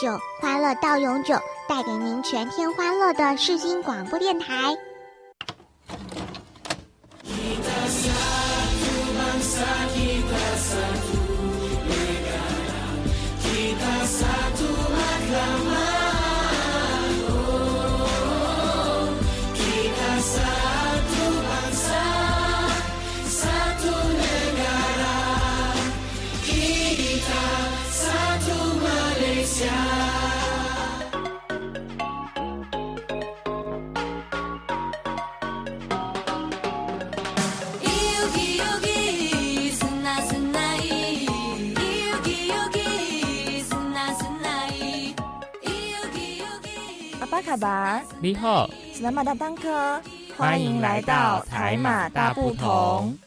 九，欢乐到永久，带给您全天欢乐的世新广播电台。巴，你好，是南马大当科，欢迎来到台马大不同。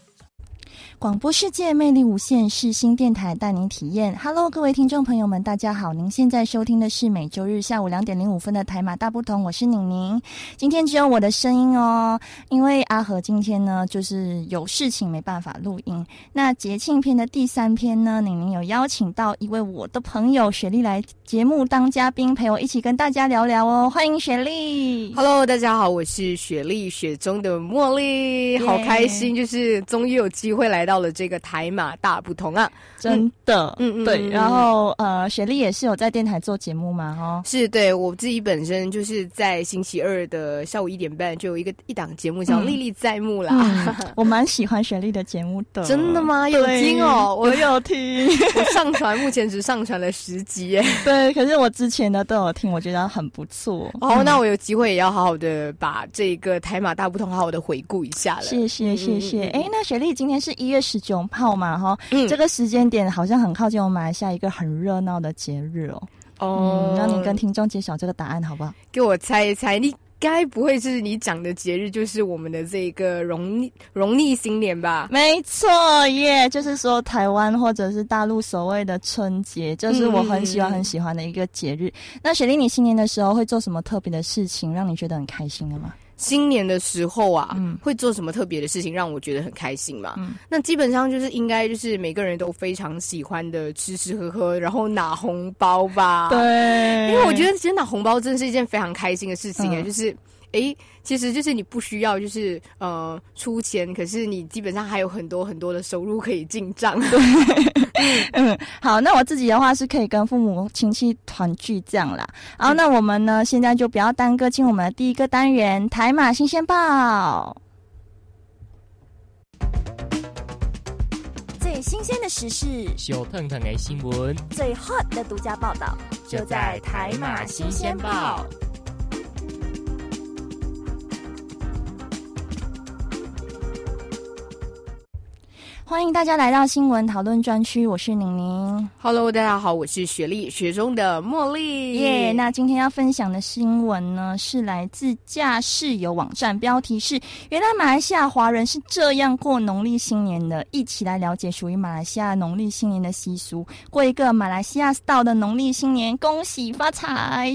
广播世界魅力无限，是新电台带您体验。Hello，各位听众朋友们，大家好！您现在收听的是每周日下午两点零五分的台马大不同，我是宁宁。今天只有我的声音哦，因为阿和今天呢就是有事情没办法录音。那节庆篇的第三篇呢，宁宁有邀请到一位我的朋友雪莉来节目当嘉宾，陪我一起跟大家聊聊哦。欢迎雪莉！Hello，大家好，我是雪莉，雪中的茉莉，好开心，就是终于有机会来到。到了这个台马大不同啊，真的，嗯嗯，对。然后呃，雪莉也是有在电台做节目嘛，哦，是对我自己本身就是在星期二的下午一点半就有一个一档节目叫《历历在目》啦。我蛮喜欢雪莉的节目的，真的吗？有听哦，我有听。我上传目前只上传了十集，对。可是我之前的都有听，我觉得很不错。哦，那我有机会也要好好的把这个台马大不同好好的回顾一下了。谢谢谢谢。哎，那雪莉今天是一月。十九号嘛，哈，这个时间点好像很靠近我们马来西亚一个很热闹的节日哦。哦，让你跟听众揭晓这个答案好不好？给我猜一猜，你该不会是你讲的节日就是我们的这个农农历新年吧？没错耶，就是说台湾或者是大陆所谓的春节，就是我很喜欢很喜欢的一个节日。那雪莉，你新年的时候会做什么特别的事情，让你觉得很开心的吗？新年的时候啊，会做什么特别的事情让我觉得很开心嘛？那基本上就是应该就是每个人都非常喜欢的吃吃喝喝，然后拿红包吧。对，因为我觉得其实拿红包真的是一件非常开心的事情哎，就是哎。其实就是你不需要，就是呃出钱，可是你基本上还有很多很多的收入可以进账。对，嗯，好，那我自己的话是可以跟父母亲戚团聚这样啦。然后那我们呢，现在就不要耽搁进我们的第一个单元——台马新鲜报。最新鲜的时事，小腾腾的新闻，最 hot 的独家报道，就在台马新鲜报。欢迎大家来到新闻讨论专区，我是宁宁。Hello，大家好，我是雪莉，雪中的茉莉。耶，那今天要分享的新闻呢，是来自驾驶游网站，标题是“原来马来西亚华人是这样过农历新年的”。一起来了解属于马来西亚农历新年的习俗，过一个马来西亚 style 的农历新年，恭喜发财。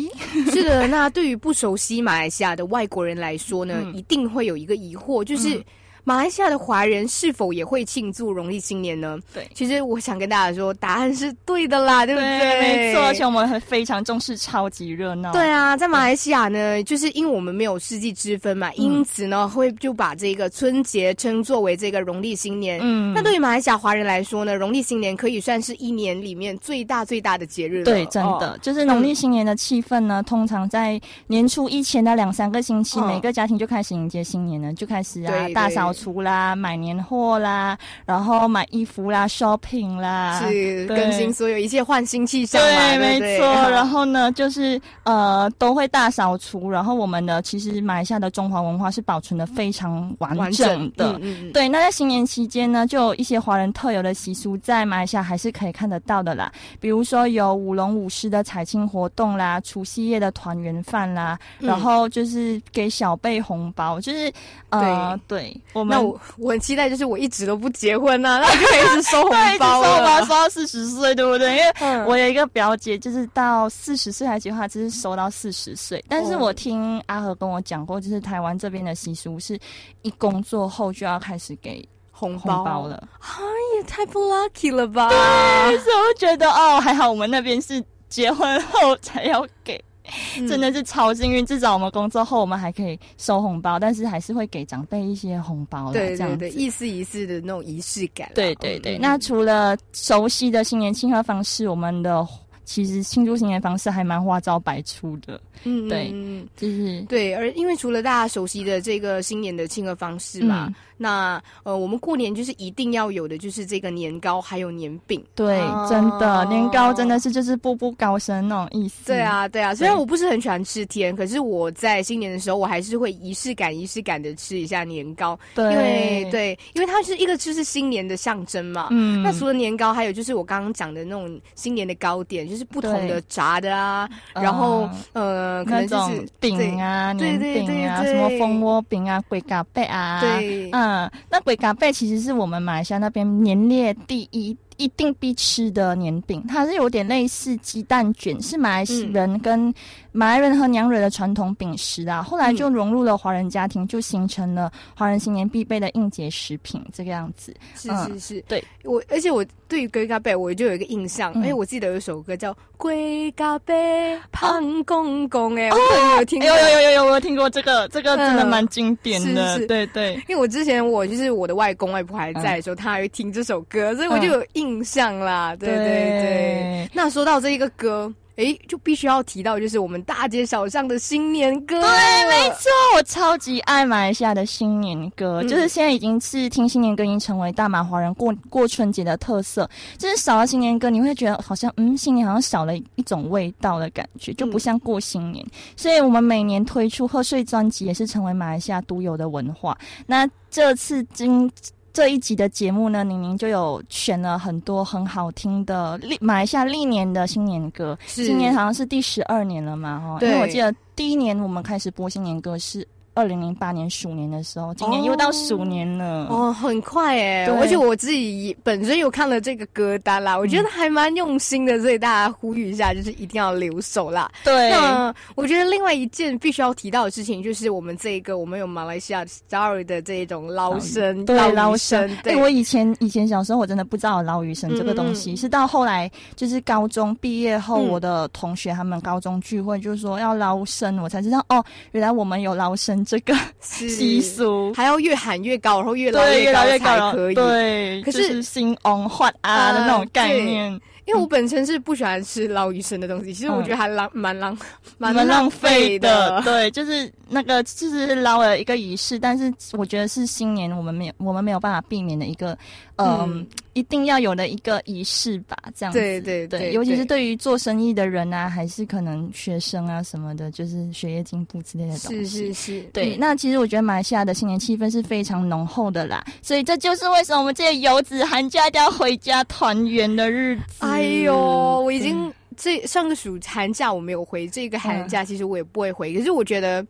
是的，那对于不熟悉马来西亚的外国人来说呢，一定会有一个疑惑，就是。马来西亚的华人是否也会庆祝农历新年呢？对，其实我想跟大家说，答案是对的啦，对不对？没错，而且我们很非常重视，超级热闹。对啊，在马来西亚呢，就是因为我们没有世纪之分嘛，因此呢，会就把这个春节称作为这个农历新年。嗯，那对于马来西亚华人来说呢，农历新年可以算是一年里面最大最大的节日了。对，真的，就是农历新年的气氛呢，通常在年初一前的两三个星期，每个家庭就开始迎接新年了，就开始啊大扫。除啦，买年货啦，然后买衣服啦，shopping 啦，是更新所有一切，换新气象对，没错。然后呢，就是呃，都会大扫除。然后我们呢其实马来西亚的中华文化是保存的非常完整的嗯。对，那在新年期间呢，就有一些华人特有的习俗，在马来西亚还是可以看得到的啦。比如说有舞龙舞狮的彩青活动啦，除夕夜的团圆饭啦，然后就是给小辈红包，就是呃，对我。那我我很期待，就是我一直都不结婚呢，那就可以一直 收红包，收红包收到四十岁，对不对？因为我有一个表姐，就是到四十岁还结婚，只是收到四十岁。但是我听阿和跟我讲过，就是台湾这边的习俗是一工作后就要开始给红包了。啊，也太不 lucky 了吧？对，所以我觉得哦，还好我们那边是。结婚后才要给。真的是超幸运，至少我们工作后我们还可以收红包，但是还是会给长辈一些红包对对对，意思意思的那种仪式感。对对对，那除了熟悉的新年庆贺方式，我们的其实庆祝新年方式还蛮花招百出的。嗯，对，就是对，而因为除了大家熟悉的这个新年的庆贺方式嘛。那呃，我们过年就是一定要有的，就是这个年糕还有年饼。对，真的年糕真的是就是步步高升那种意思。对啊，对啊。虽然我不是很喜欢吃甜，可是我在新年的时候，我还是会仪式感、仪式感的吃一下年糕。对，因为对，因为它是一个就是新年的象征嘛。嗯。那除了年糕，还有就是我刚刚讲的那种新年的糕点，就是不同的炸的啊，然后呃，可能就是饼啊、年饼啊，什么蜂窝饼啊、龟嘎贝啊，对，嗯。嗯，那鬼嘎贝其实是我们马来西亚那边年列第一。一定必吃的年饼，它是有点类似鸡蛋卷，是马来人跟马来人和娘惹的传统饼食啊。后来就融入了华人家庭，就形成了华人新年必备的应节食品这个样子。是是是，对我，而且我对于龟咖贝我就有一个印象，哎，我记得有一首歌叫《龟嘎贝胖公公》，哎，我有听，有有有有有，我有听过这个，这个真的蛮经典的，对对。因为我之前我就是我的外公外婆还在的时候，他还会听这首歌，所以我就有印。印象啦，对对对。那说到这一个歌，哎，就必须要提到，就是我们大街小巷的新年歌。对，没错，我超级爱马来西亚的新年歌，就是现在已经是听新年歌已经成为大马华人过过春节的特色。就是少了新年歌，你会觉得好像嗯，新年好像少了一种味道的感觉，就不像过新年。所以我们每年推出贺岁专辑，也是成为马来西亚独有的文化。那这次今这一集的节目呢，宁宁就有选了很多很好听的历马来西亚历年的新年歌，今年好像是第十二年了嘛，哈，因为我记得第一年我们开始播新年歌是。二零零八年鼠年的时候，今年又到鼠年了哦，很快哎！而且我自己本身有看了这个歌单啦，我觉得还蛮用心的，所以大家呼吁一下，就是一定要留守啦。对，那我觉得另外一件必须要提到的事情，就是我们这一个我们有马来西亚 Star 的这一种捞生，对捞生。对，我以前以前小时候我真的不知道捞鱼生这个东西，是到后来就是高中毕业后，我的同学他们高中聚会就是说要捞生，我才知道哦，原来我们有捞生。这个习俗还要越喊越高，然后越来越高才可以。对，可是新翁换啊的那种概念。因为我本身是不喜欢吃捞鱼生的东西，其实我觉得还浪蛮浪 蛮浪费的。对，就是那个就是捞了一个仪式，但是我觉得是新年我们没有我们没有办法避免的一个嗯。一定要有的一个仪式吧，这样子。对对对，尤其是对于做生意的人啊，还是可能学生啊什么的，就是学业进步之类的东西。是是是，对。那其实我觉得马来西亚的新年气氛是非常浓厚的啦，所以这就是为什么我们这些游子寒假都要回家团圆的日子。哎呦，我已经这上个暑寒假我没有回，这个寒假其实我也不会回，可是我觉得。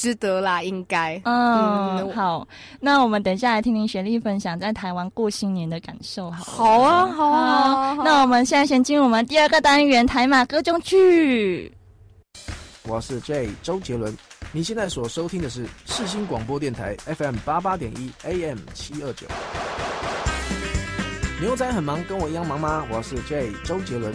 值得啦，应该。嗯，好，那我们等下来听听雪莉分享在台湾过新年的感受，好。好啊，好啊。那我们现在先进入我们第二个单元——台马歌中剧。我是 J 周杰伦，你现在所收听的是世新广播电台 FM 八八点一 AM 七二九。牛仔很忙，跟我一样忙吗？我是 J 周杰伦。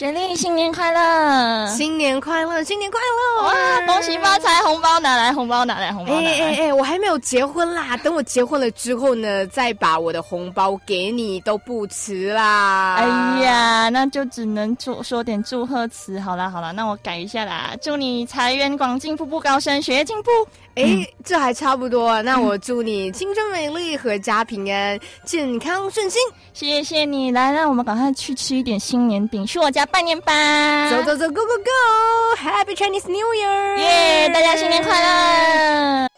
雪莉，新年快乐！新年快乐！新年快乐！哇，恭喜发财！红包拿来，红包拿来，红包拿来！哎哎哎，我还没有结婚啦，等我结婚了之后呢，再把我的红包给你都不迟啦。哎呀，那就只能祝说点祝贺词。好啦好啦，那我改一下啦，祝你财源广进，步步高升，学业进步。哎，这还差不多。那我祝你青春美丽，阖家平安，健康顺心。谢谢你，来，让我们赶快去吃一点新年饼，去我家拜年吧。走走走，Go Go Go！Happy Chinese New Year！耶，大家新年快乐！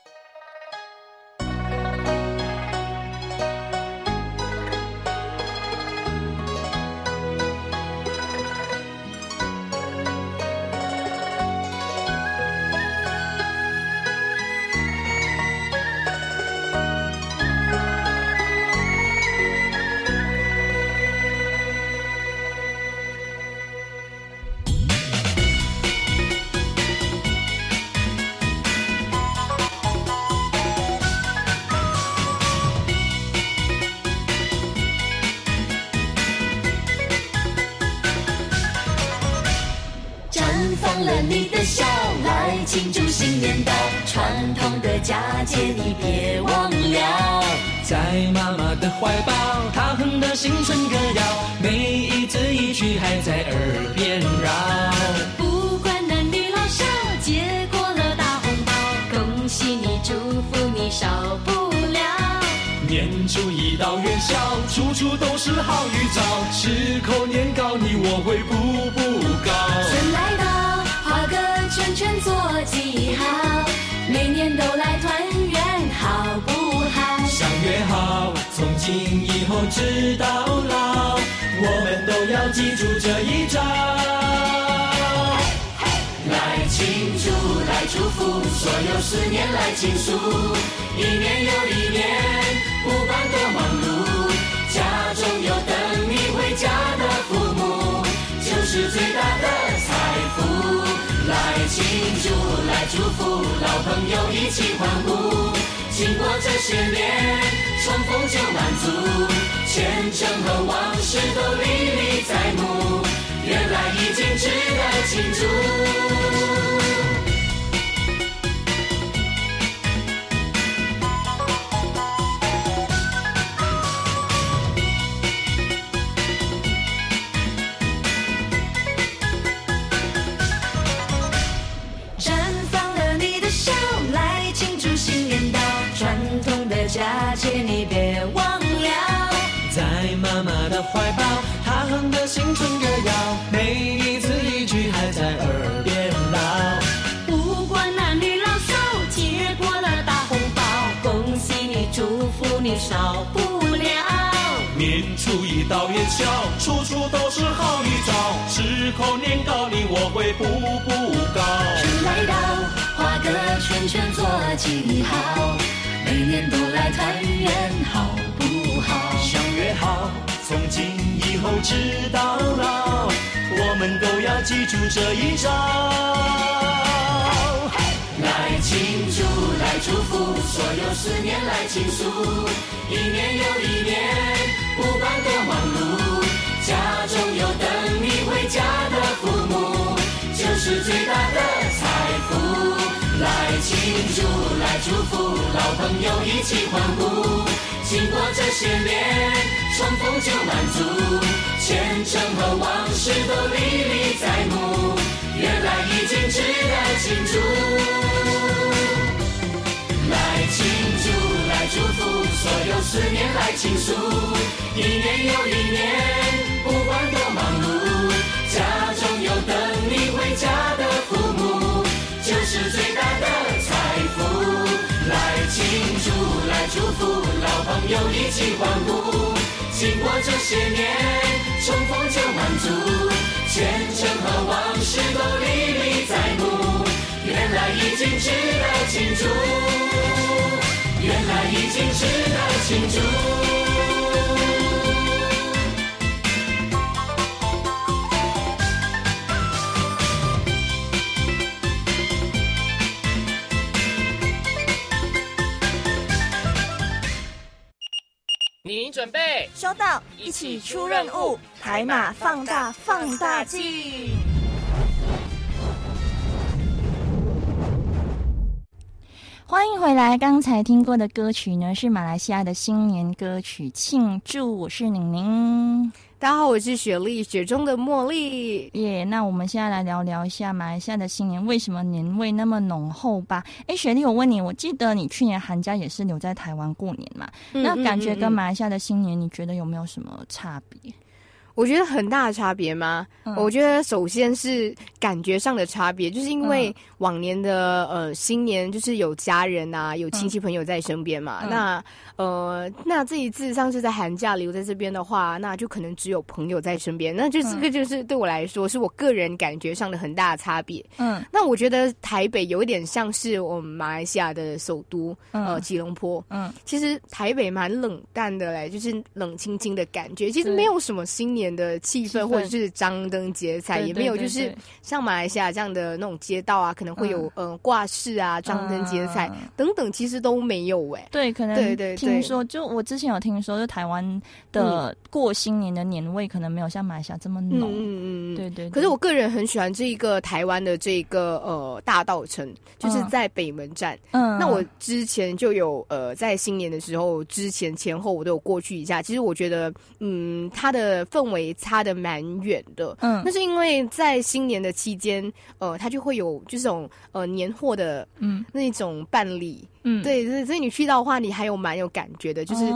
了你的笑，来庆祝新年到，传统的佳节你别忘了。在妈妈的怀抱，她哼的新春歌谣，每一字一句还在耳边绕。不管男女老少，接过了大红包，恭喜你，祝福你，少不了。年初一到元宵，处处都是好预兆，吃口年糕，你我会步步高。春来到，画做记号，每年都来团圆，好不好？相约好，从今以后直到老，我们都要记住这一招。来庆祝，来祝福，所有思念来倾诉，一年又一年，不管多忙碌，家中有等你回家的父母，就是最大的财富。来庆祝，来祝福，老朋友一起欢呼，经过这些年，重逢就满足，前程和往事都历历在目，原来已经值得庆祝。她哼的新春歌谣，每一字一句还在耳边绕。不管男女老少，接过了大红包，恭喜你，祝福你，少不了。年初一到元宵，处处都是好预兆，吃口年糕，你我会步步高。春来到，画个圈圈做记号，每年都来团圆，好不好？相约好，从今以后直到老，我们都要记住这一招。来庆祝，来祝福，所有思念来倾诉，一年又一年，不管多忙碌，家中有等你回家的父母，就是最大的财富。来庆祝，来祝福，老朋友一起欢呼，经过这些年，重逢就满足，前程和往事都历历在目，原来已经值得庆祝。来庆祝，来祝福，所有思念来倾诉，一年又一年，不管多忙碌，家中有等你回家的来祝福，老朋友一起欢呼，经过这些年，重逢就满足，前程和往事都历历在目，原来已经值得庆祝，原来已经值得庆祝。到，一起出任务，台马放大放大镜。欢迎回来！刚才听过的歌曲呢，是马来西亚的新年歌曲《庆祝》。我是宁宁，大家好，我是雪莉，雪中的茉莉。耶、那我们现在来聊聊一下马来西亚的新年为什么年味那么浓厚吧。哎，雪莉，我问你，我记得你去年寒假也是留在台湾过年嘛？嗯那感觉跟马来西亚的新年，你觉得有没有什么差别？我觉得很大的差别吗？嗯我觉得首先是感觉上的差别，就是因为往年的呃新年就是有家人啊，有亲戚朋友在身边嘛。嗯那呃，那这一次上次在寒假留在这边的话，那就可能只有朋友在身边，那就这个就是对我来说是我个人感觉上的很大的差别。嗯那我觉得台北有一点像是我们马来西亚的首都，呃，嗯吉隆坡。嗯，其实台北蛮冷淡的嘞，就是冷清清的感觉。其实没有什么新年年的气氛，或者是张灯结彩，也没有就是像马来西亚这样的那种街道啊，可能会有呃挂饰啊、张灯结彩等等，其实都没有哎。对，可能对对听说，就我之前有听说，就台湾的过新年的年味可能没有像马来西亚这么浓。嗯嗯嗯，对对。可是我个人很喜欢这一个台湾的这个呃大道城，就是在北门站。嗯，那我之前就有呃在新年的时候之前前后我都有过去一下。其实我觉得，嗯，它的氛围差的蛮远的。嗯，那是因为在新年的期间，呃，它就会有就是这种呃年货的嗯那种办理。嗯，对，所以所以你去到的话，你还有蛮有感觉的，就是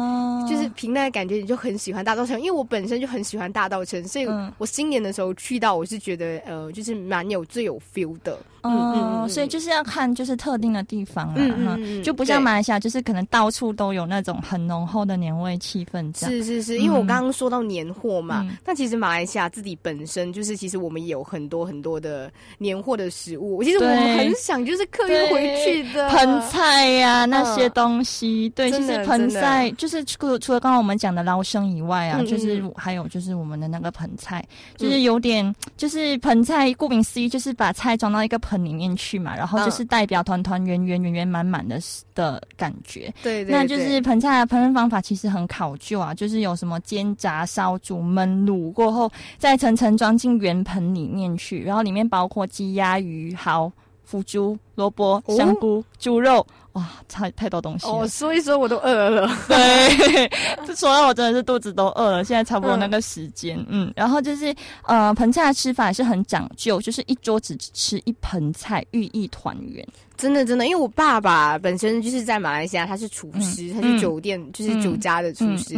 就是凭那个感觉，你就很喜欢大稻城。因为我本身就很喜欢大稻城，所以我新年的时候去到，我是觉得呃，就是蛮有最有 feel 的。嗯嗯，所以就是要看就是特定的地方啦哈，就不像马来西亚，就是可能到处都有那种很浓厚的年味气氛。是是是，因为我刚刚说到年货嘛，但其实马来西亚自己本身就是，其实我们也有很多很多的年货的食物。其实我们很想就是客运回去的。盆菜。呀，那些东西，对，其实盆菜就是除除了刚刚我们讲的捞生以外啊，就是还有就是我们的那个盆菜，就是有点就是盆菜，顾名思义就是把菜装到一个盆里面去嘛，然后就是代表团团圆圆圆圆满满的的感觉。对，那就是盆菜的烹饪方法其实很考究啊，就是有什么煎炸烧煮焖卤过后，再层层装进圆盆里面去，然后里面包括鸡鸭鱼蚝。腐竹、萝卜、香菇、猪肉，哇，太太多东西哦！说一说我都饿了。对，这 说到我真的是肚子都饿了。现在差不多那个时间，嗯，然后就是呃，盆菜的吃法也是很讲究，就是一桌只吃一盆菜，寓意团圆。真的，真的，因为我爸爸本身就是在马来西亚，他是厨师，他是酒店，就是酒家的厨师。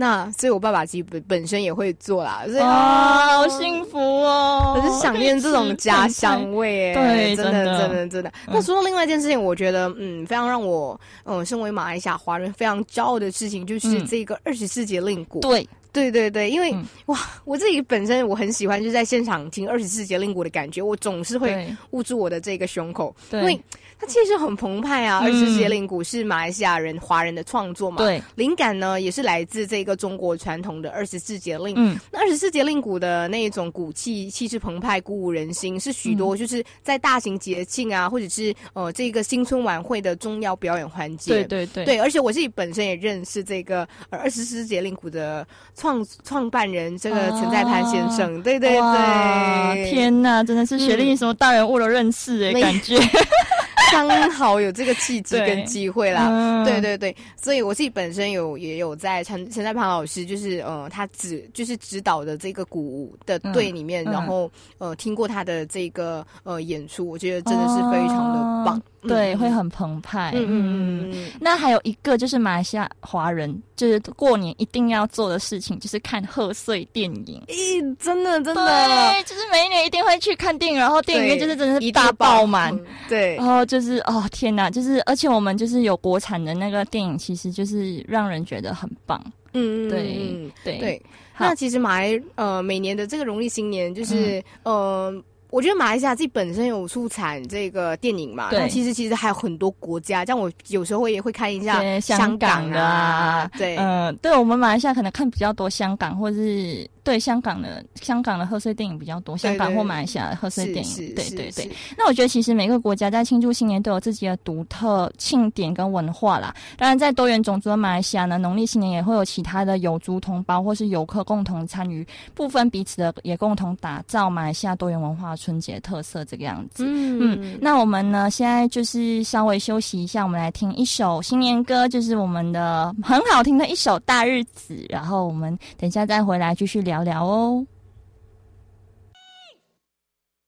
那所以，我爸爸其实本本身也会做啦。所以啊，好幸福哦！我是想念这种家乡味，对，真的，真的，真的。那说到另外一件事情，我觉得，嗯，非常让我，嗯，身为马来西亚华人非常骄傲的事情，就是这个二十四节令鼓。对。对对对，因为哇，我自己本身我很喜欢就在现场听二十四节令鼓的感觉，我总是会捂住我的这个胸口，因为它其实很澎湃啊。二十四节令鼓是马来西亚人华人的创作嘛，对，灵感呢也是来自这个中国传统的二十四节令。嗯，那二十四节令鼓的那一种鼓气气势澎湃，鼓舞人心，是许多就是在大型节庆啊，或者是呃这个新春晚会的重要表演环节。对对对，对，而且我自己本身也认识这个二十四节令鼓的。创创办人这个陈在潘先生，对对对，天哪，真的是学历什么大人物都认识哎，感觉。刚好有这个契机跟机会啦，对对对，所以我自己本身有也有在陈陈在鹏老师，就是呃，他指就是指导的这个鼓舞的队里面，然后呃，听过他的这个呃演出，我觉得真的是非常的棒，对，会很澎湃。嗯嗯嗯。那还有一个就是马来西亚华人，就是过年一定要做的事情，就是看贺岁电影。咦，真的真的，对，就是每一年一定会去看电影，然后电影院就是真的是大爆满，对，然后就。就是哦天哪，就是而且我们就是有国产的那个电影，其实就是让人觉得很棒。嗯，对对对。那其实马来呃每年的这个农历新年，就是呃。我觉得马来西亚自己本身有出产这个电影嘛，那其实其实还有很多国家，像我有时候也会看一下香港啊，对，嗯，对我们马来西亚可能看比较多香港或者是对香港的香港的贺岁电影比较多，香港或马来西亚的贺岁电影，对对对。那我觉得其实每个国家在庆祝新年都有自己的独特庆典跟文化啦。当然，在多元种族的马来西亚呢，农历新年也会有其他的有族同胞或是游客共同参与，部分彼此的也共同打造马来西亚多元文化。春节特色这个样子，嗯，那我们呢，现在就是稍微休息一下，我们来听一首新年歌，就是我们的很好听的一首《大日子》，然后我们等一下再回来继续聊聊哦。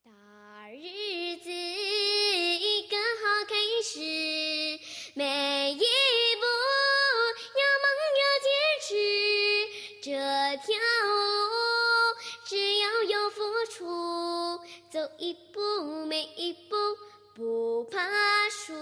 大日子一个好开始，每一步要梦要坚持，这条路只要有付出。走一步，每一步不怕输。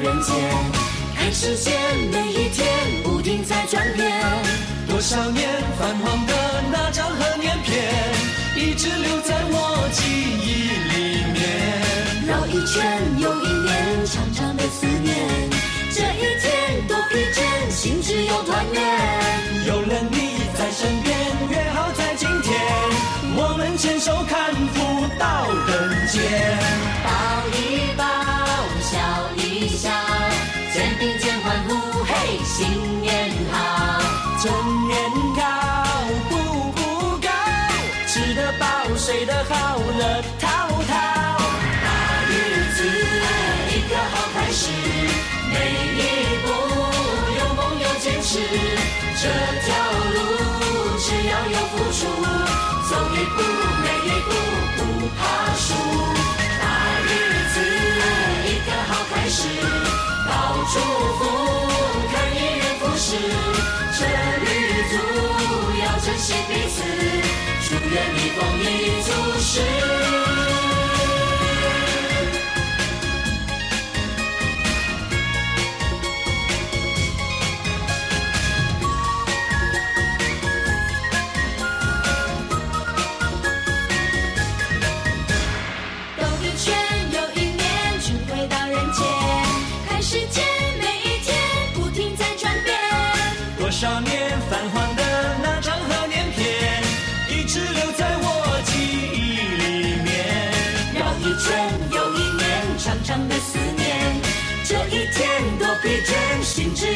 人间，看时间每一天不停在转变。多少年泛黄的那张贺年片，一直留在我记忆里面。绕一圈又一年，长长的思念，这条路只要有付出，走一步每一步不怕输。大日子一个好开始，道祝福，看一人服侍，这旅途要珍惜彼此，祝愿你丰衣足食。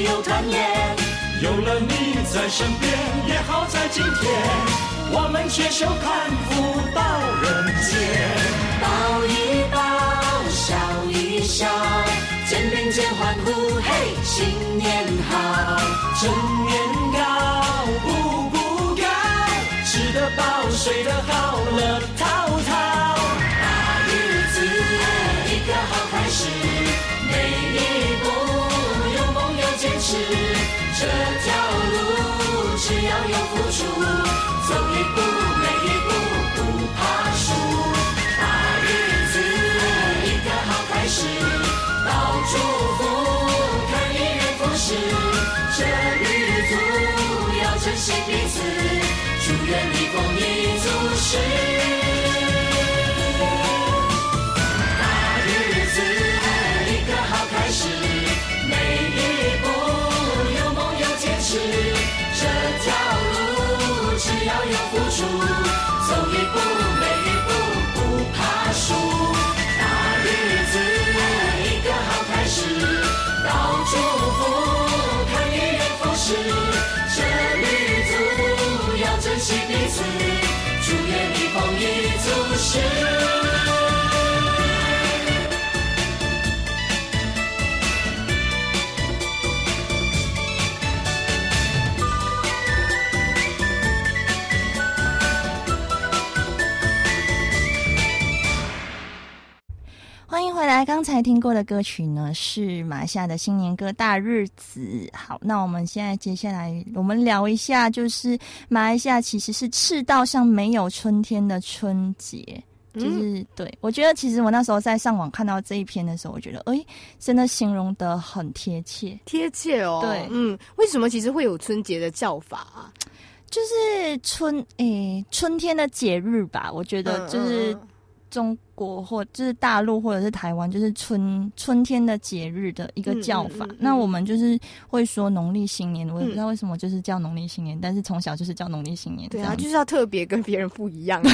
有团圆。有了你在身边，也好在今天，我们携手看福到人间。抱一抱，笑一笑，肩并肩欢呼，嘿，新年这条路只要有付出，走一步每一步不怕输。大日子一个好开始，道祝福，看一人服侍，这旅途要珍惜彼此，祝愿你丰衣足食。惜彼此，祝愿你丰衣足食。回来。刚才听过的歌曲呢是马来西亚的新年歌《大日子》。好，那我们现在接下来我们聊一下，就是马来西亚其实是赤道上没有春天的春节。就是、对我觉得，其实我那时候在上网看到这一篇的时候，我觉得，哎，真的形容的很贴切。贴切哦。对嗯，为什么其实会有春节的叫法啊？就是春诶、春天的节日吧，我觉得嗯就是嗯嗯中国或就是大陆或者是台湾，就是春春天的节日的一个叫法。嗯嗯嗯嗯那我们就是会说农历新年，我也不知道为什么就是叫农历新年，但是从小就是叫农历新年。对啊，就是要特别跟别人不一样啊，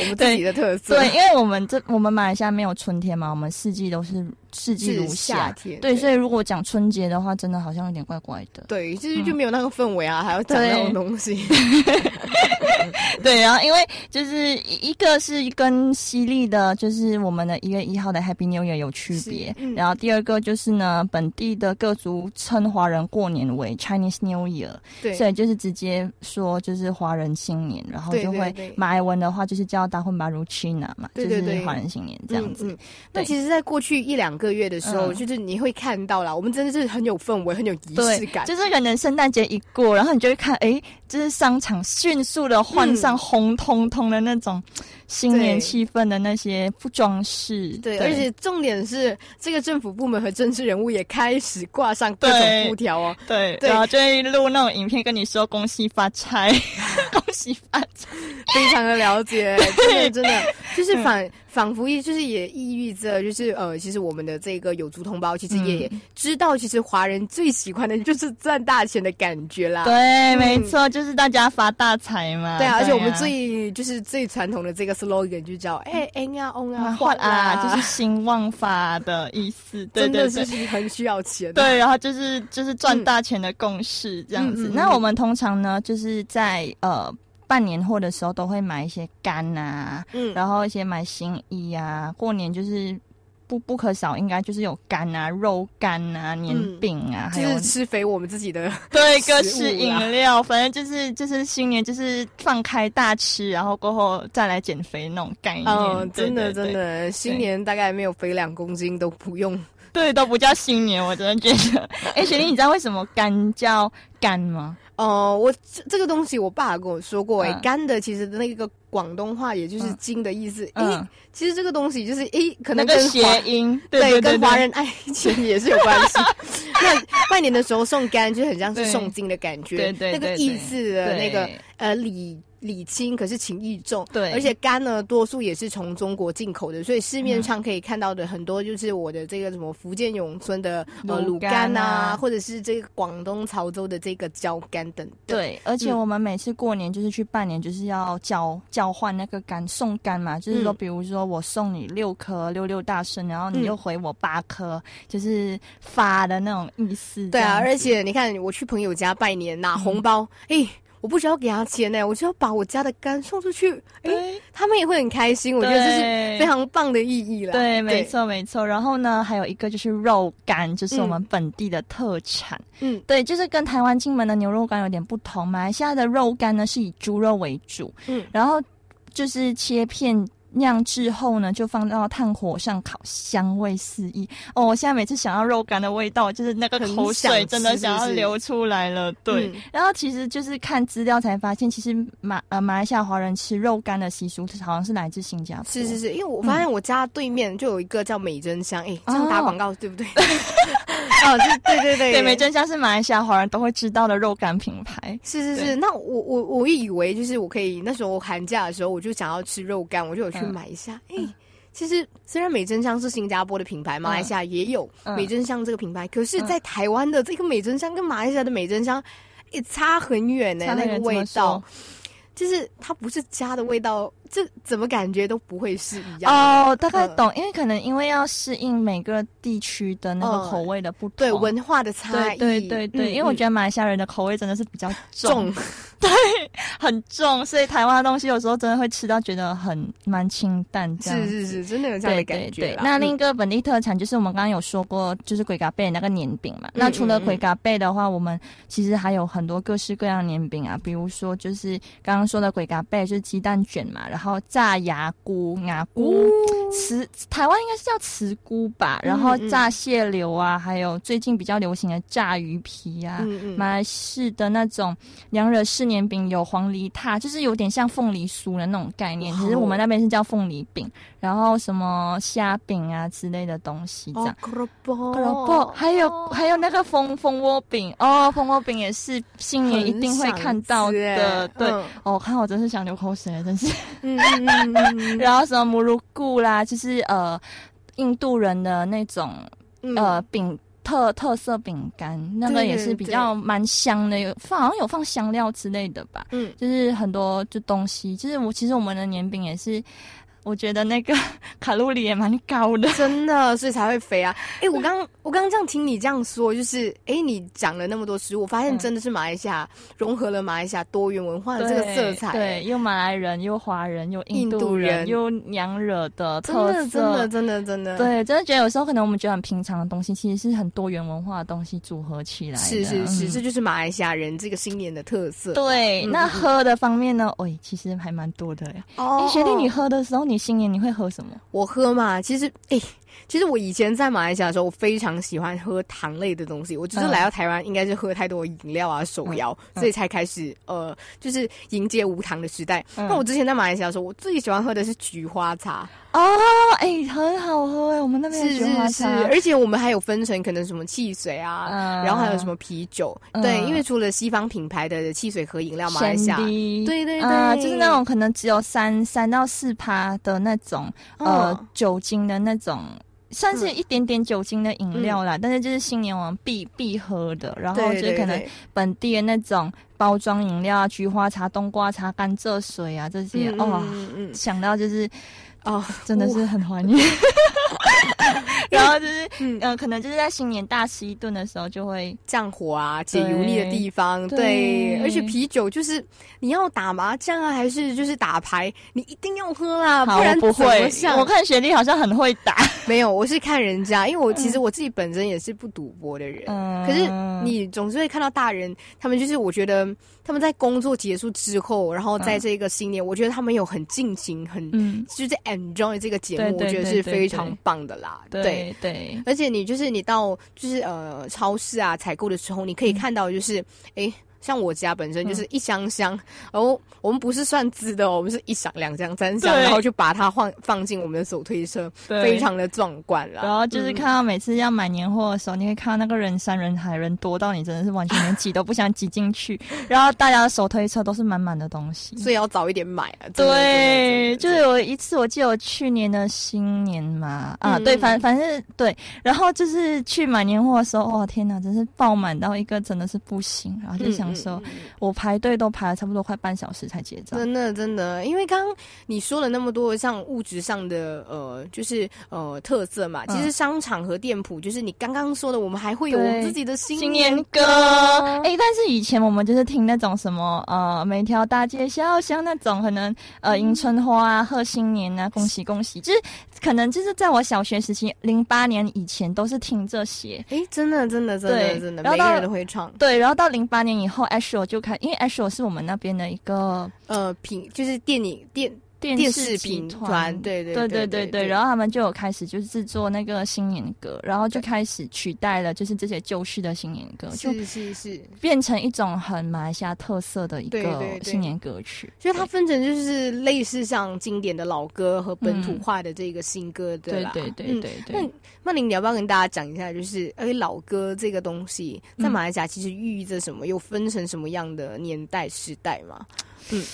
我们自己的特色。对，因为我们这我们马来西亚没有春天嘛，我们四季都是四季如是夏天对，对所以如果讲春节的话，真的好像有点怪怪的。对，就是就没有那个氛围啊，还要讲对那种东西。对，然后因为就是一个是跟犀利的，就是我们的一月一号的 Happy New Year 有区别，嗯。然后第二个就是呢，本地的各族称华人过年为 Chinese New Year，对，所以就是直接说就是华人新年，然后就会马来文的话就是叫大混巴如 China 嘛，对对对就是华人新年这样子。嗯嗯。那其实，在过去一两个月的时候，嗯。就是你会看到啦，我们真的是很有氛围，很有仪式感。就是可能圣诞节一过，然后你就会看，哎，就是商场迅速的换上红彤彤的那种新年气氛的那些装饰。对，而且重点是这个政府部门和政治人物也开始挂上各种布条哦。对，然后就会录那种影片跟你说恭喜发财，恭喜发财，非常的了解，真的真的就是反。仿佛也就是也抑郁着，就是呃，其实我们的这个有族同胞其实也知道，其实华人最喜欢的就是赚大钱的感觉啦。对，没错，就是大家发大财嘛。对啊，而且我们最就是最传统的这个 slogan 就叫哎哎呀哦啊换啊，就是兴旺发的意思。真的是很需要钱。对，然后就是就是赚大钱的共识这样子。那我们通常呢，就是在呃。半年货的时候都会买一些干呐，嗯，然后一些买新衣啊，过年就是不不可少，应该就是有干啊、肉干啊、年饼啊，还有吃肥我们自己的 对各式饮料，反正就是就是新年就是放开大吃，然后过后再来减肥那种概念。嗯，真的真的，新年大概没有肥两公斤都不用，对，都不叫新年，我真的觉得。哎，雪莉，你知道为什么干叫干吗？哦，我这这个东西，我爸跟我说过，哎，干的其实那个广东话也就是金的意思。哎，其实这个东西就是哎，可能跟谐音对，跟华人爱情也是有关系。那拜年的时候送干，就很像是送金的感觉，对对，那个意思的那个呃礼。礼轻可是情意重，对，而且干呢，多数也是从中国进口的，所以市面上可以看到的很多就是我的这个什么福建永春的呃卤干啊，或者是这个广东潮州的这个椒干等等。对，而且我们每次过年就是去拜年，就是要交交换那个干送干嘛，就是说，比如说我送你六颗六六大顺，然后你又回我八颗，就是发的那种意思。对啊，而且你看我去朋友家拜年拿红包，哎。我不需要给他钱呢，我就要把我家的肝送出去，哎，他们也会很开心。我觉得这是非常棒的意义了。对，没错，没错。然后呢，还有一个就是肉干，就是我们本地的特产。嗯，对，就是跟台湾金门的牛肉干有点不同。马来西亚的肉干呢是以猪肉为主，嗯，然后就是切片。酿制后呢，就放到炭火上烤，香味四溢。哦，我现在每次想要肉干的味道，就是那个口水真的想要流出来了。对，然后其实就是看资料才发现，其实马呃马来西亚华人吃肉干的习俗，好像是来自新加坡。是是是，因为我发现我家对面就有一个叫美珍香，哎，这样打广告对不对？哦，对对对对，美珍香是马来西亚华人都会知道的肉干品牌。是是是，那我我我以为就是我可以那时候寒假的时候，我就想要吃肉干，我就有去。去买一下，哎，其实虽然美珍香是新加坡的品牌，马来西亚也有美珍香这个品牌，可是，在台湾的这个美珍香跟马来西亚的美珍香，也差很远呢，那个味道，就是它不是家的味道。这怎么感觉都不会是一样哦，大概懂，因为可能因为要适应每个地区的那个口味的不同，对文化的差异，对对对，因为我觉得马来西亚人的口味真的是比较重，对，很重，所以台湾的东西有时候真的会吃到觉得很蛮清淡这样，是是是，真的有这样的感觉。那另一个本地特产就是我们刚刚有说过，就是鬼嘎贝那个年饼嘛。那除了鬼嘎贝的话，我们其实还有很多各式各样的年饼啊，比如说就是刚刚说的鬼嘎贝，就是鸡蛋卷嘛，然后。炸牙菇、牙菇、瓷台湾应该是叫瓷菇吧。然后炸蟹柳啊，还有最近比较流行的炸鱼皮啊。马来式的那种凉惹式年饼有黄梨塔，就是有点像凤梨酥的那种概念。其实我们那边是叫凤梨饼。然后什么虾饼啊之类的东西这样。还有还有那个蜂蜂窝饼哦，蜂窝饼也是新年一定会看到的。对，哦，看我真是想流口水了，真是。嗯嗯嗯 然后什么母乳固啦，就是呃印度人的那种呃饼特特色饼干，那个也是比较蛮香的，有放好像有放香料之类的吧。嗯，就是很多就东西，就是我其实我们的年饼也是。我觉得那个 卡路里也蛮高的，真的，所以才会肥啊！哎，我刚我刚刚这样听你这样说，就是哎，你讲了那么多食物，我发现真的是马来西亚融合了马来西亚多元文化的这个色彩，对，又马来人，又华人，又印度人，又娘惹的特色，真的，真的，真的，对，真的觉得有时候可能我们觉得很平常的东西，其实是很多元文化的东西组合起来，是是是，这就是马来西亚人这个新年的特色。对，那喝的方面呢？喂，其实还蛮多的哎。哦，学弟，你喝的时候。你新年你会喝什么？我喝嘛，其实哎。其实我以前在马来西亚的时候，我非常喜欢喝糖类的东西。我就是来到台湾，应该是喝太多饮料啊、手摇，所以才开始呃，就是迎接无糖的时代。那我之前在马来西亚的时候，我最喜欢喝的是菊花茶。哦，哎，很好喝哎，我们那边是是是，而且我们还有分成可能什么汽水啊，然后还有什么啤酒。对，因为除了西方品牌的汽水和饮料，马来西亚对对对，就是那种可能只有三三到四趴的那种呃酒精的那种。算是一点点酒精的饮料啦，但是就是新年我们必必喝的，然后就是可能本地的那种包装饮料啊，菊花茶、冬瓜茶、甘蔗水啊这些，哦，想到就是。哦，真的是很怀念。然后就是，嗯，可能就是在新年大吃一顿的时候，就会降火啊，解油腻的地方。对，而且啤酒就是你要打麻将啊，还是就是打牌，你一定要喝啊，不然不会。我看雪莉好像很会打，没有，我是看人家，因为我其实我自己本身也是不赌博的人。嗯，可是你总是会看到大人，他们就是我觉得。他们在工作结束之后，然后在这个新年，我觉得他们有很尽情、很就是 enjoy 这个节目，我觉得是非常棒的啦。对对，而且你就是你到就是呃超市啊采购的时候，你可以看到就是哎。像我家本身就是一箱箱，然后我们不是算支的，我们是一箱、两箱、三箱，然后就把它放放进我们的手推车，非常的壮观了。然后就是看到每次要买年货的时候，你会看到那个人山人海，人多到你真的是完全连挤都不想挤进去。然后大家的手推车都是满满的东西，所以要早一点买啊。对，就是有一次，我记得我去年的新年嘛，啊，对，反反正对，然后就是去买年货的时候，哇，天哪，真是爆满到一个真的是不行，然后就想。说，我排队都排了差不多快半小时才结账。真的，真的，因为刚刚你说了那么多像物质上的呃，就是呃特色嘛。其实商场和店铺，就是你刚刚说的，我们还会有我自己的新年歌。哎，但是以前我们就是听那种什么呃，每条大街小巷那种，可能呃迎春花啊、贺新年啊、恭喜恭喜，就是可能就是在我小学时期，零八年以前都是听这些。哎，真的，真的，真的，真的，每个人都会唱。对，然后到零八年以后。Ashore 就看，因为 Asho 是我们那边的一个呃品，就是电影电。电视频团，对对对对对对，然后他们就有开始就是制作那个新年歌，然后就开始取代了就是这些旧式的新年歌，是是是，变成一种很马来西亚特色的一个新年歌曲。所以它分成就是类似像经典的老歌和本土化的这个新歌，对对对对对。那曼玲，你要不要跟大家讲一下，就是哎老歌这个东西在马来西亚其实寓意着什么，又分成什么样的年代时代嘛？嗯，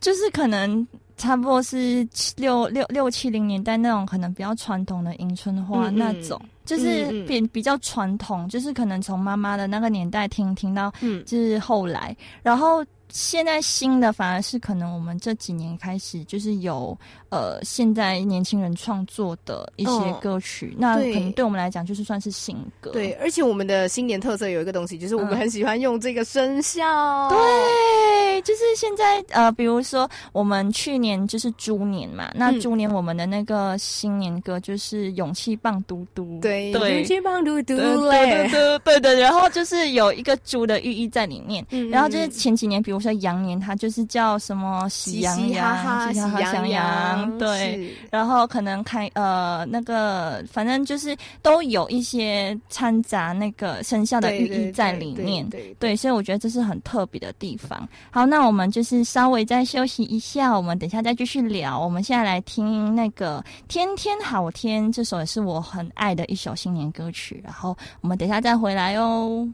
就是可能。差不多是七六六六七零年代那种可能比较传统的迎春花那种，就是比比较传统，就是可能从妈妈的那个年代听听到，就是后来，然后。现在新的反而是可能我们这几年开始就是有呃现在年轻人创作的一些歌曲，那可能对我们来讲就是算是新歌。对，而且我们的新年特色有一个东西，就是我们很喜欢用这个生肖。对，就是现在呃，比如说我们去年就是猪年嘛，那猪年我们的那个新年歌就是勇气棒嘟嘟。对，勇气棒嘟嘟嘞，对对对，然后就是有一个猪的寓意在里面，然后就是前几年比如。说羊年，它就是叫什么喜羊羊，喜羊羊，对。然后可能开呃那个，反正就是都有一些掺杂那个生肖的寓意在里面，对。所以我觉得这是很特别的地方。好，那我们就是稍微再休息一下，我们等下再继续聊。我们现在来听那个《天天好天》这首也是我很爱的一首新年歌曲。然后我们等下再回来哦。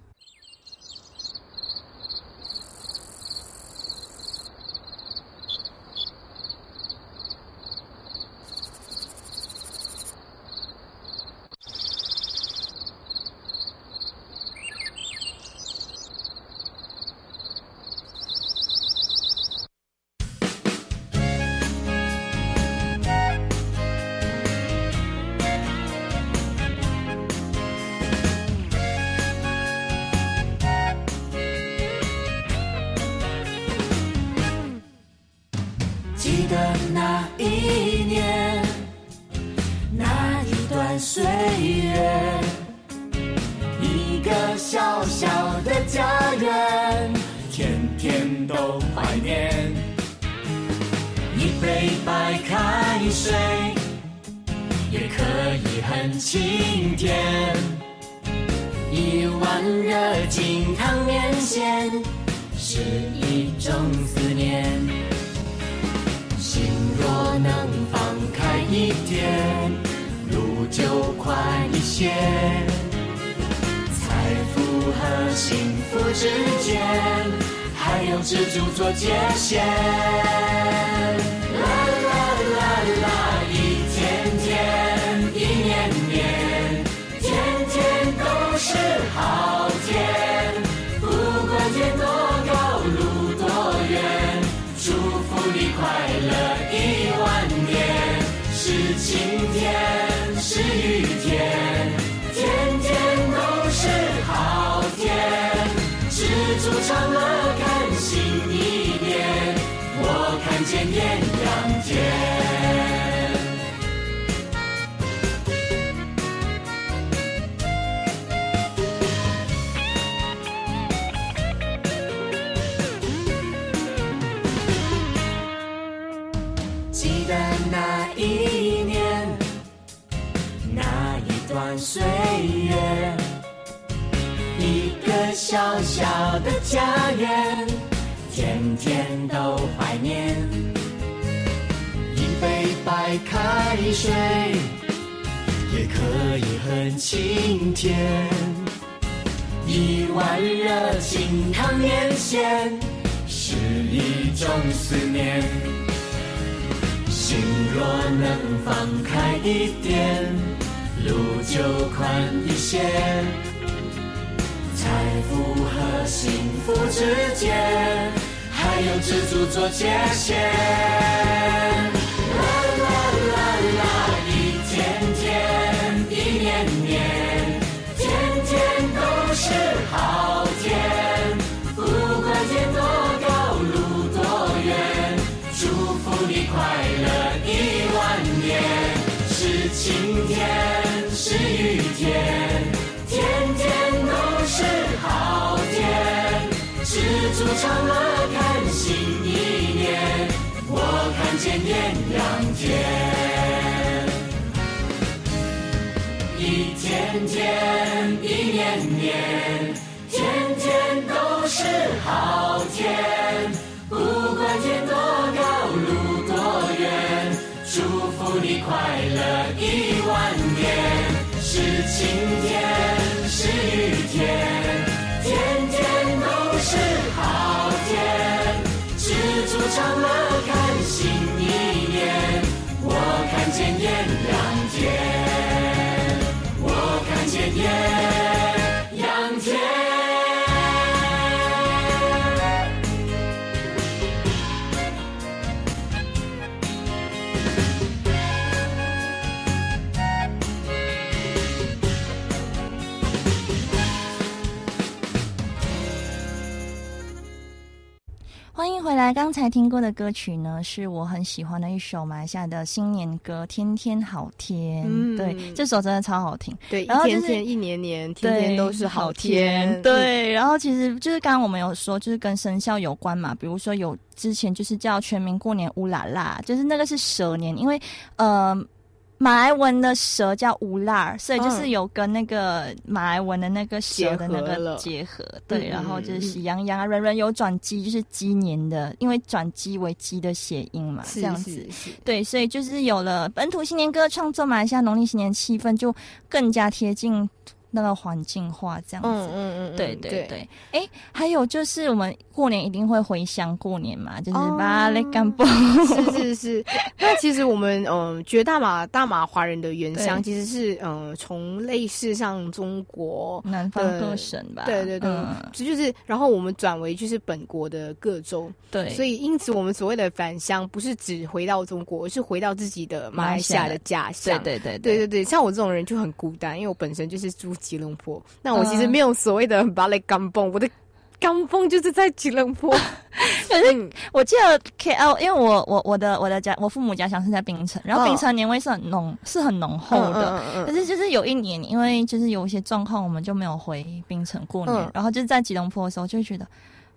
见艳阳天。开水，也可以很清甜。一碗热清汤面线，是一种思念。心若能放开一点，路就宽一些。财富和幸福之间，还有知足做界限。好天。不管天多高，路多远，祝福你快乐一万年。是晴天，是雨天，天天都是好天。知足常乐，看新一年，我看见艳阳天。一天天，一年年，天都是好天。回来。刚才听过的歌曲呢，是我很喜欢的一首马来西亚的新年歌《天天好天》。嗯对，这首真的超好听。对，一然后就是天天，一年年，天天都是好天。天。对，然后其实就是刚刚我们有说，就是跟生肖有关嘛，比如说有之前就是叫全民过年乌拉拉，就是那个是蛇年，因为呃。马来文的蛇叫乌拉尔，所以就是嗯。有跟那个马来文的那个蛇的那个结合对，嗯然后就是嗯喜羊羊啊，人人有转机，就是鸡年的，因为转机为鸡的谐音嘛，这样子。对，所以就是有了本土新年歌，创作马来西亚农历新年气氛，就更加贴近那个环境化这样子。嗯嗯嗯，对对对，哎，还有就是我们过年一定会回乡过年嘛，就是哦。巴雷干布，是是是。那其实我们嗯、呃，觉得大马大马华人的原乡其实是嗯、呃，从类似像中国。南方各省吧。对对对，嗯。这就是，然后我们转为就是本国的各州，对，所以因此我们所谓的返乡，不是只回到中国，而是回到自己的马来西亚的家乡。对对对。对对对，像我这种人就很孤单，因为我本身就是住吉隆坡，那我其实嗯没有所谓的巴雷钢蹦，我的钢蹦就是在吉隆坡。可是嗯我记得 KL，因为我我我的我的家我父母家乡是在槟城，然后嗯槟城年味是很浓是很浓厚的。可是就是有一年，因为就是有一些状况，我们就没有回槟城过年，嗯然后就是在吉隆坡的时候，就会觉得。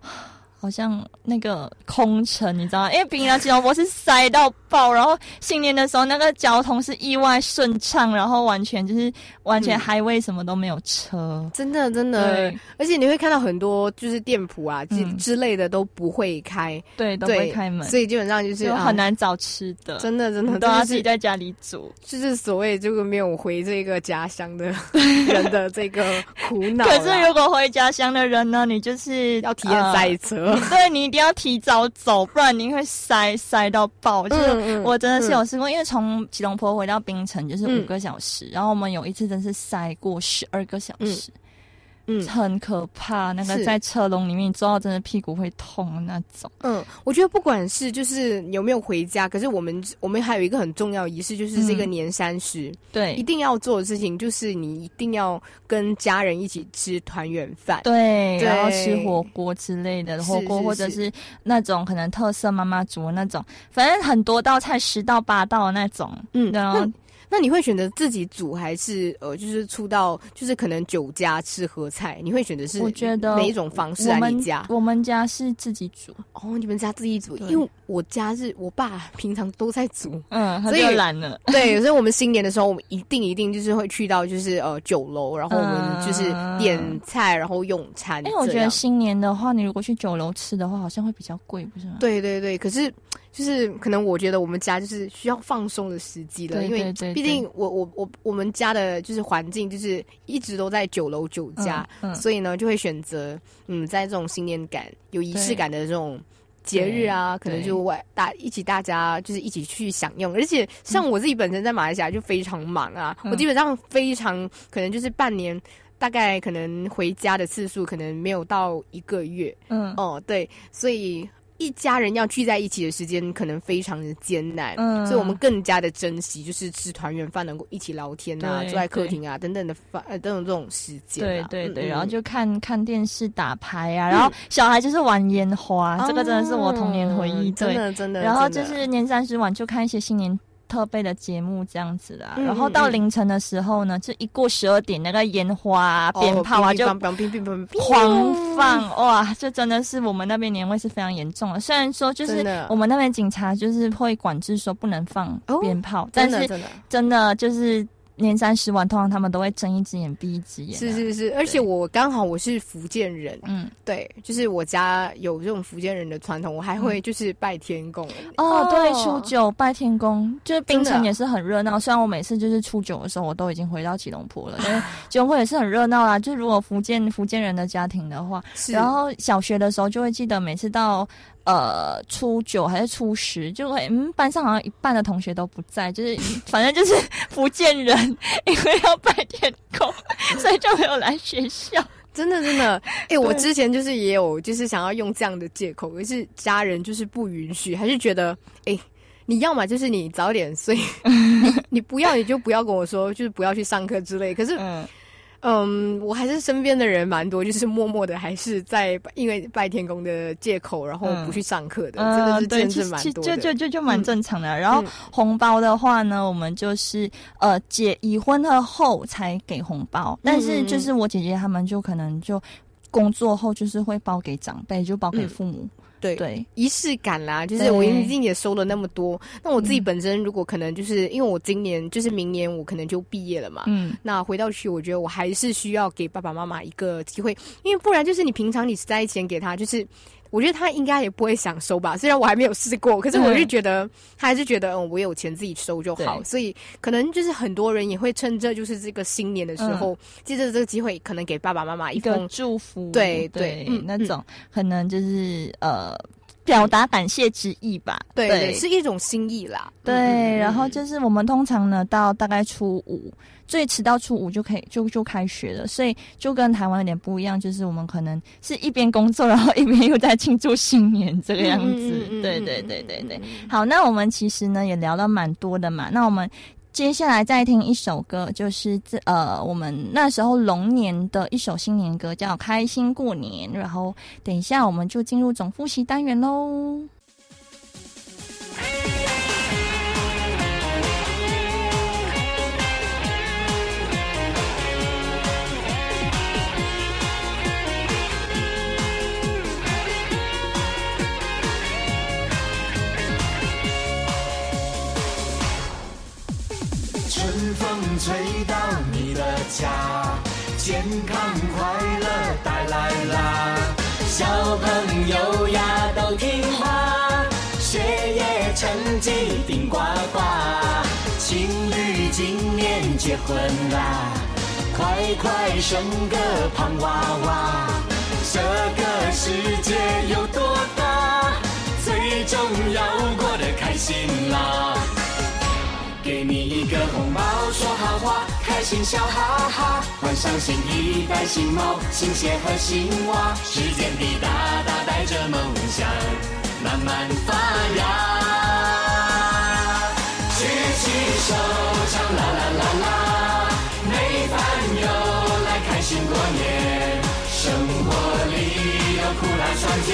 啊好好像那个空城，你知道吗？因为平常吉隆坡是塞到爆，然后新年的时候那个交通是意外顺畅，然后完全就是完全 highway 什么都没有车，真的真的，而且你会看到很多就是店铺啊之之类的都不会开，对，都会开门，所以基本上就是很难找吃的，真的真的都要自己在家里煮，就是所谓这个没有回这个家乡的人的这个苦恼。可是如果回家乡的人呢，你就是要体验塞车，对你一定要提早走，不然你会塞塞到爆。就是我真的是有试过，因为从吉隆坡回到槟城就是五个小时，然后我们有一次真是塞过十二个小时。嗯，很可怕。那个在车笼里面，坐到真的屁股会痛那种。嗯，我觉得不管是就是有没有回家，可是我们我们还有一个很重要仪式，就是这个年三十，对，一定要做的事情就是你一定要跟家人一起吃团圆饭，对，然后吃火锅之类的火锅，或者是那种可能特色妈妈煮的那种，反正很多道菜，十道八道的那种。嗯，然后。那你会选择自己煮，还是呃，就是出到就是可能酒家吃合菜？你会选择是？我觉得哪一种方式？啊？你家我们家是自己煮哦，你们家自己煮，因为我家是我爸平常都在煮，嗯，所以懒了。对，所以我们新年的时候，我们一定一定就是会去到就是呃酒楼，然后我们就是点菜，然后用餐。因为我觉得新年的话，你如果去酒楼吃的话，好像会比较贵，不是吗？对对对，可是。就是可能我觉得我们家就是需要放松的时机了，因为毕竟我我我我们家的就是环境就是一直都在酒楼酒家，所以呢就会选择嗯在这种新年感有仪式感的这种节日啊，可能就外大一起大家就是一起去享用。而且像我自己本身在马来西亚就非常忙啊，我基本上非常可能就是半年大概可能回家的次数可能没有到一个月，嗯哦对，所以。一家人要聚在一起的时间可能非常的艰难，嗯，所以我们更加的珍惜，就是吃团圆饭能够一起聊天啊，坐在客厅啊等等的饭呃等等这种时间，对对对，然后就看看电视打牌啊，然后小孩就是玩烟花，这个真的是我童年回忆，真的真的，然后就是年三十晚就看一些新年。特备的节目这样子啦，然后到凌晨的时候呢，就一过十二点，那个烟花、鞭炮啊，就狂放哇！这真的是我们那边年味是非常严重的。虽然说就是我们那边警察就是会管制说不能放鞭炮，但是真的就是。年三十晚，通常他们都会睁一只眼闭一只眼。是是是，而且我刚好我是福建人，嗯，对，就是我家有这种福建人的传统，我还会就是拜天公。哦，对，初九拜天公，就是槟城也是很热闹。虽然我每次就是初九的时候，我都已经回到吉隆坡了，但是吉隆坡也是很热闹啦。就如果福建福建人的家庭的话，然后小学的时候就会记得每次到。呃，初九还是初十，就会嗯，班上好像一半的同学都不在，就是 反正就是 福建人，因为要拜天公，所以就没有来学校。真的真的，哎，我之前就是也有，就是想要用这样的借口，可是家人就是不允许，还是觉得，哎，你要么就是你早点睡，你你不要你就不要跟我说，就是不要去上课之类。可是。嗯，我还是身边的人蛮多，就是默默的还是在因为拜天公的借口，然后不去上课的，真的是真是蛮多的，就就就就蛮正常的。然后红包的话呢，我们就是呃，结已婚了后才给红包，但是就是我姐姐他们就可能就工作后就是会包给长辈，就包给父母。对对，仪式感啦，就是我已经也收了那么多。那我自己本身如果可能，就是因为我今年就是明年我可能就毕业了嘛。嗯，那回到去，我觉得我还是需要给爸爸妈妈一个机会，因为不然就是你平常你塞钱给他，就是。我觉得他应该也不会想收吧，虽然我还没有试过，可是我就觉得他还是觉得，嗯，我有钱自己收就好，所以可能就是很多人也会趁着就是这个新年的时候，借着这个机会，可能给爸爸妈妈一个祝福，对对，那种可能就是呃。表达感谢之意吧，对对，是一种心意啦。对，然后就是我们通常呢，到大概初五，最迟到初五就可以就就开学了，所以就跟台湾有点不一样，就是我们可能是一边工作，然后一边又在庆祝新年这个样子。对对对对对。好，那我们其实呢也聊了蛮多的嘛，那我们。接下来再听一首歌，就是这呃，我们那时候龙年的一首新年歌，叫《开心过年》。然后等一下，我们就进入总复习单元喽。健康快乐带来啦！小朋友呀都听话，学业成绩顶呱呱，情侣今年结婚啦，快快生个胖娃娃！这个世界有多大，最重要过得开心啦！给你一个红包，说好话，开心笑哈哈，换上新衣戴新帽，新鞋和新袜，时间滴答答，带着梦想慢慢发芽。举起手唱啦啦啦啦，没烦忧来开心过年，生活里有苦辣酸甜，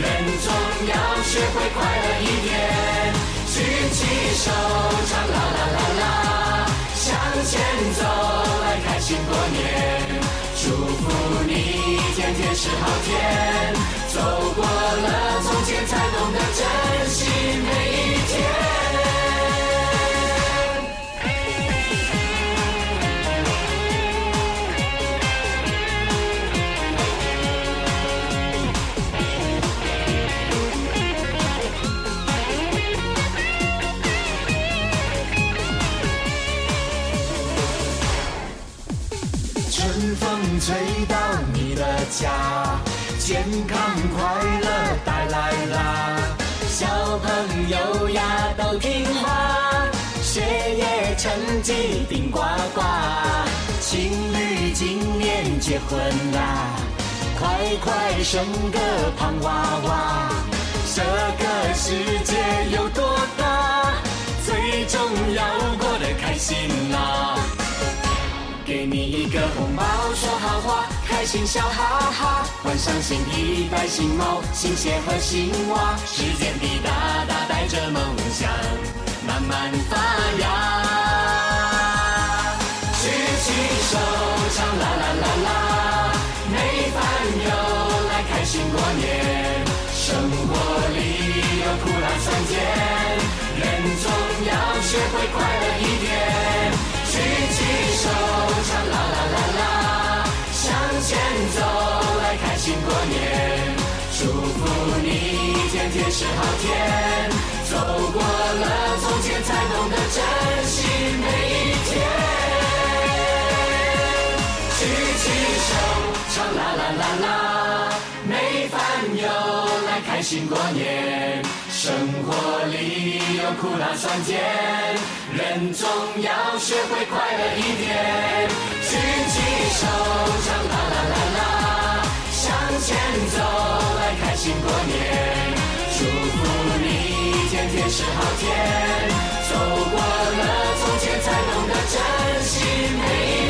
人总要学会快乐一点。举起手，唱啦啦啦啦，向前走，来开心过年。祝福你，天天是好天。走过了从前，才懂得珍惜每结婚啦，快快生个胖娃娃！这个世界有多大，最重要过得开心啦！给你一个红包，说好话，开心笑哈哈，换上新衣戴新帽，新鞋和新袜，时间滴答答，带着梦快乐一点。举起手，唱啦啦啦啦，向前走，来开心过年。祝福你，天天是好天。走过了从前，才懂得珍惜每一天。举起手，唱啦啦啦啦，没烦忧，来开心过年。生活里有苦辣酸甜，人总要学会快乐一点。举起手，唱啦啦啦啦，向前走，来开心过年。祝福你，天天是好天。走过了从前，才懂得珍惜每一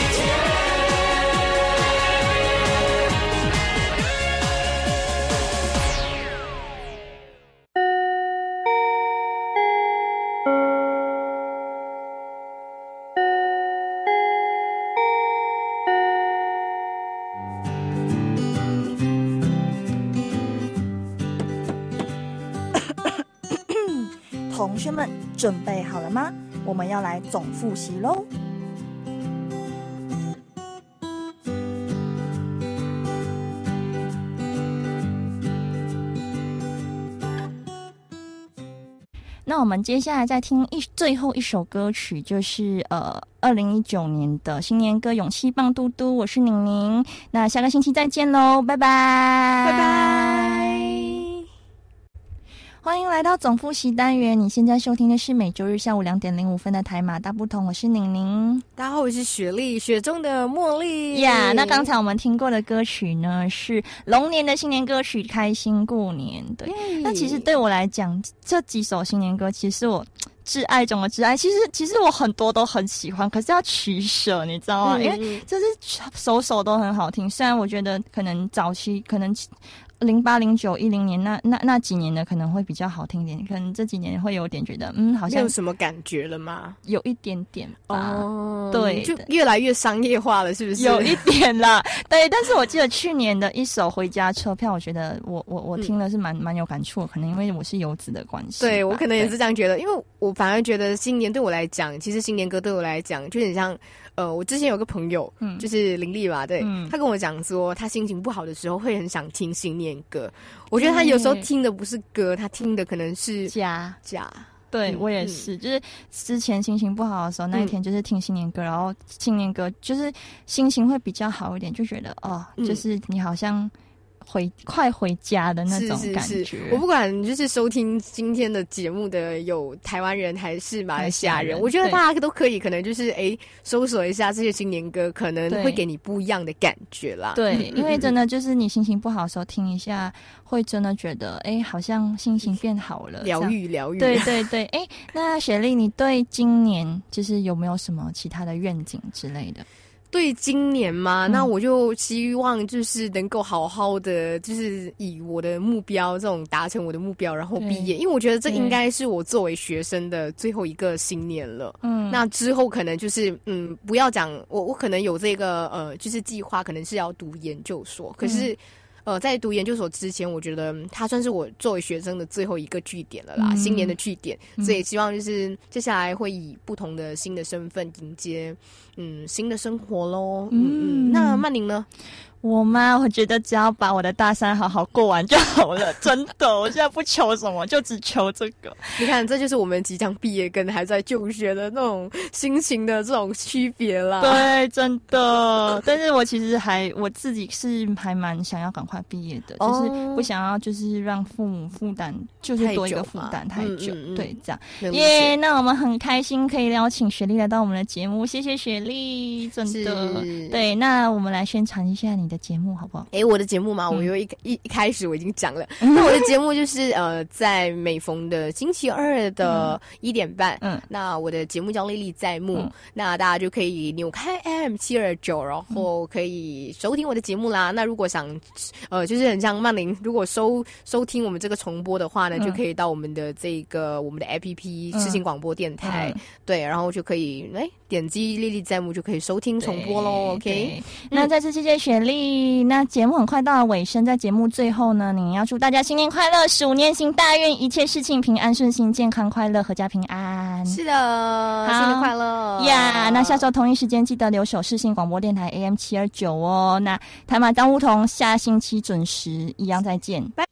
学们准备好了吗？我们要来总复习喽。那我们接下来再听一最后一首歌曲，就是呃二零一九年的新年歌《勇气棒嘟嘟》。我是宁宁，那下个星期再见喽，拜拜，拜拜。欢迎来到总复习单元。你现在收听的是每周日下午两点零五分的台马大不同。我是宁宁，大家好，我是雪莉，雪中的茉莉呀。那刚才我们听过的歌曲呢，是龙年的新年歌曲《开心过年》。对，那其实对我来讲，这几首新年歌，其实我挚爱中的挚爱。其实，其实我很多都很喜欢，可是要取舍，你知道吗？因为就是首首都很好听。虽然我觉得可能早期可能。零八零九一零年那那那几年的可能会比较好听点，可能这几年会有点觉得嗯，好像有什么感觉了吗？有一点点哦，对，就越来越商业化了，是不是？有一点啦，对。但是我记得去年的一首《回家车票》，我觉得我我我听了是蛮蛮有感触，可能因为我是游子的关系。对我可能也是这样觉得，因为我反而觉得新年对我来讲，其实新年歌对我来讲就很像呃，我之前有个朋友，嗯，就是林丽吧，对，他跟我讲说，他心情不好的时候会很想听新年歌。我觉得他有时候听的不是歌，他听的可能是假假。对我也是，就是之前心情不好的时候，那一天就是听新年歌，然后新年歌就是心情会比较好一点，就觉得哦，就是你好像。回快回家的那种感觉。我不管就是收听今天的节目的有台湾人还是马来西亚人，我觉得大家都可以可能就是哎搜索一下这些新年歌，可能会给你不一样的感觉啦。对，因为真的就是你心情不好的时候听一下，会真的觉得哎好像心情变好了，疗愈疗愈。对对对，哎，那雪莉，你对今年就是有没有什么其他的愿景之类的？对今年嘛，那我就希望就是能够好好的，就是以我的目标这种达成我的目标，然后毕业。因为我觉得这应该是我作为学生的最后一个新年了。嗯，那之后可能就是嗯，不要讲我，我可能有这个呃，就是计划，可能是要读研究所，可是。呃，在读研究所之前，我觉得它算是我作为学生的最后一个据点了啦，新年的据点，所以希望就是接下来会以不同的新的身份迎接嗯新的生活喽。嗯嗯，那曼宁呢？我吗？我觉得只要把我的大三好好过完就好了，真的。我现在不求什么，就只求这个。你看，这就是我们即将毕业跟还在就学的那种心情的这种区别啦。对，真的。但是我其实还我自己是还蛮想要赶快毕业的，就是不想要就是让父母负担，就是多一个负担太久。对，这样。耶，那我们很开心可以邀请雪莉来到我们的节目，谢谢雪莉，真的。对，那我们来宣传一下你。的节目好不好？哎，我的节目嘛，我有一一一开始我已经讲了。那我的节目就是呃，在每逢的星期二的一点半，嗯，那我的节目叫《历历在目》，那大家就可以扭开 M 七二九，然后可以收听我的节目啦。那如果想呃，就是很像曼玲，如果收收听我们这个重播的话呢，就可以到我们的这个我们的 A P P 视听广播电台，对，然后就可以哎点击《历历在目》就可以收听重播喽。OK，那再次谢谢雪莉。那节目很快到了尾声，在节目最后呢，你要祝大家新年快乐，鼠年行大运，一切事情平安顺心，健康快乐，阖家平安。是的，新年快乐呀！那下周同一时间记得留守世信广播电台 AM 七二九哦。那台马当梧桐，下星期准时一样再见，拜。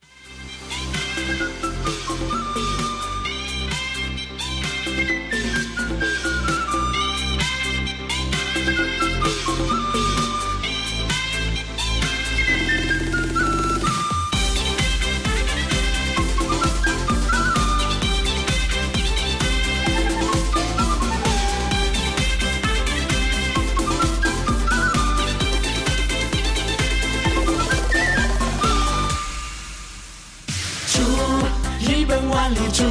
万里竹，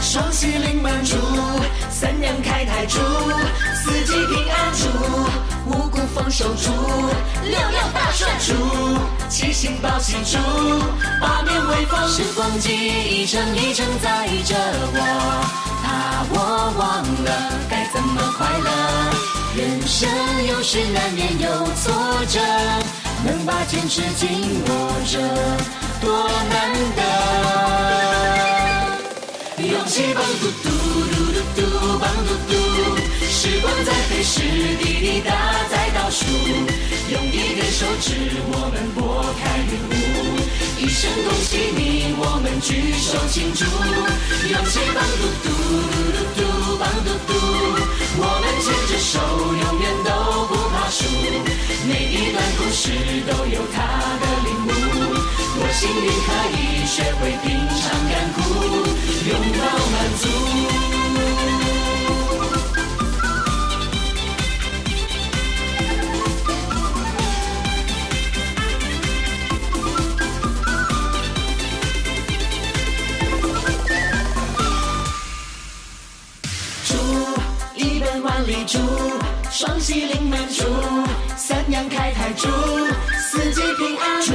双喜临门竹，三阳开泰竹，四季平安竹，五谷丰收竹，六六大顺竹，七星报喜竹，八面威风。时光机一程一程载着我，怕我忘了该怎么快乐。人生有时难免有挫折，能把坚持紧握着，多难得。勇气棒嘟嘟嘟嘟嘟棒嘟嘟，时光在飞逝，滴滴答在倒数。用一根手指，我们拨开云雾。一声恭喜你，我们举手庆祝。勇气棒嘟嘟嘟嘟棒嘟嘟，我们牵着手，永远都不怕输。每一段故事都有它的领悟。多幸运可以学会品尝甘苦。拥抱满足。竹，一本万里，双喜临门竹，三阳开泰竹，四季平安竹，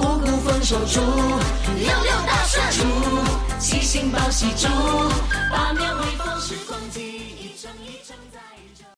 五谷丰收祝，六六大顺祝。七星报喜祝，八面威风，时光机一程一程在。